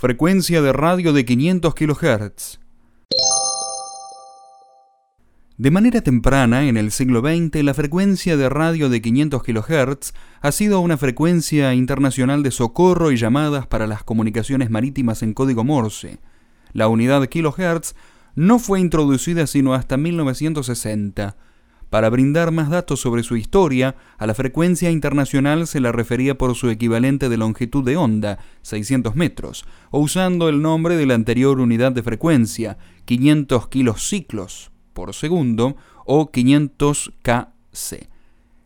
frecuencia de radio de 500 kHz. De manera temprana, en el siglo XX, la frecuencia de radio de 500 kHz ha sido una frecuencia internacional de socorro y llamadas para las comunicaciones marítimas en código Morse. La unidad kilohertz no fue introducida sino hasta 1960. Para brindar más datos sobre su historia, a la frecuencia internacional se la refería por su equivalente de longitud de onda, 600 metros, o usando el nombre de la anterior unidad de frecuencia, 500 kilociclos por segundo, o 500 kc.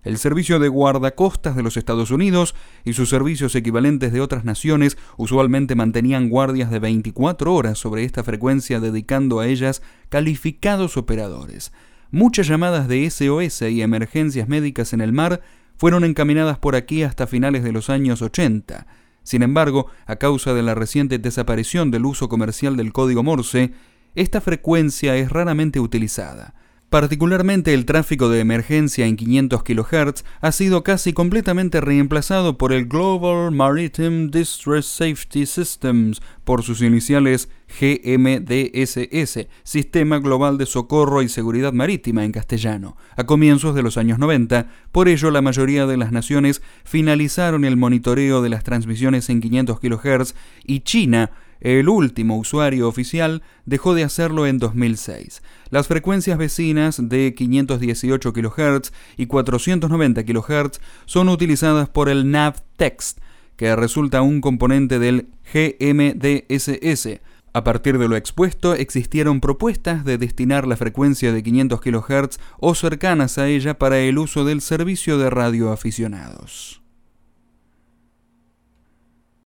El servicio de guardacostas de los Estados Unidos y sus servicios equivalentes de otras naciones usualmente mantenían guardias de 24 horas sobre esta frecuencia dedicando a ellas calificados operadores. Muchas llamadas de SOS y emergencias médicas en el mar fueron encaminadas por aquí hasta finales de los años 80. Sin embargo, a causa de la reciente desaparición del uso comercial del código Morse, esta frecuencia es raramente utilizada. Particularmente el tráfico de emergencia en 500 kHz ha sido casi completamente reemplazado por el Global Maritime Distress Safety Systems, por sus iniciales GMDSS, Sistema Global de Socorro y Seguridad Marítima en castellano, a comienzos de los años 90. Por ello, la mayoría de las naciones finalizaron el monitoreo de las transmisiones en 500 kHz y China el último usuario oficial dejó de hacerlo en 2006. Las frecuencias vecinas de 518 kHz y 490 kHz son utilizadas por el NavText, que resulta un componente del GMDSS. A partir de lo expuesto, existieron propuestas de destinar la frecuencia de 500 kHz o cercanas a ella para el uso del servicio de radioaficionados.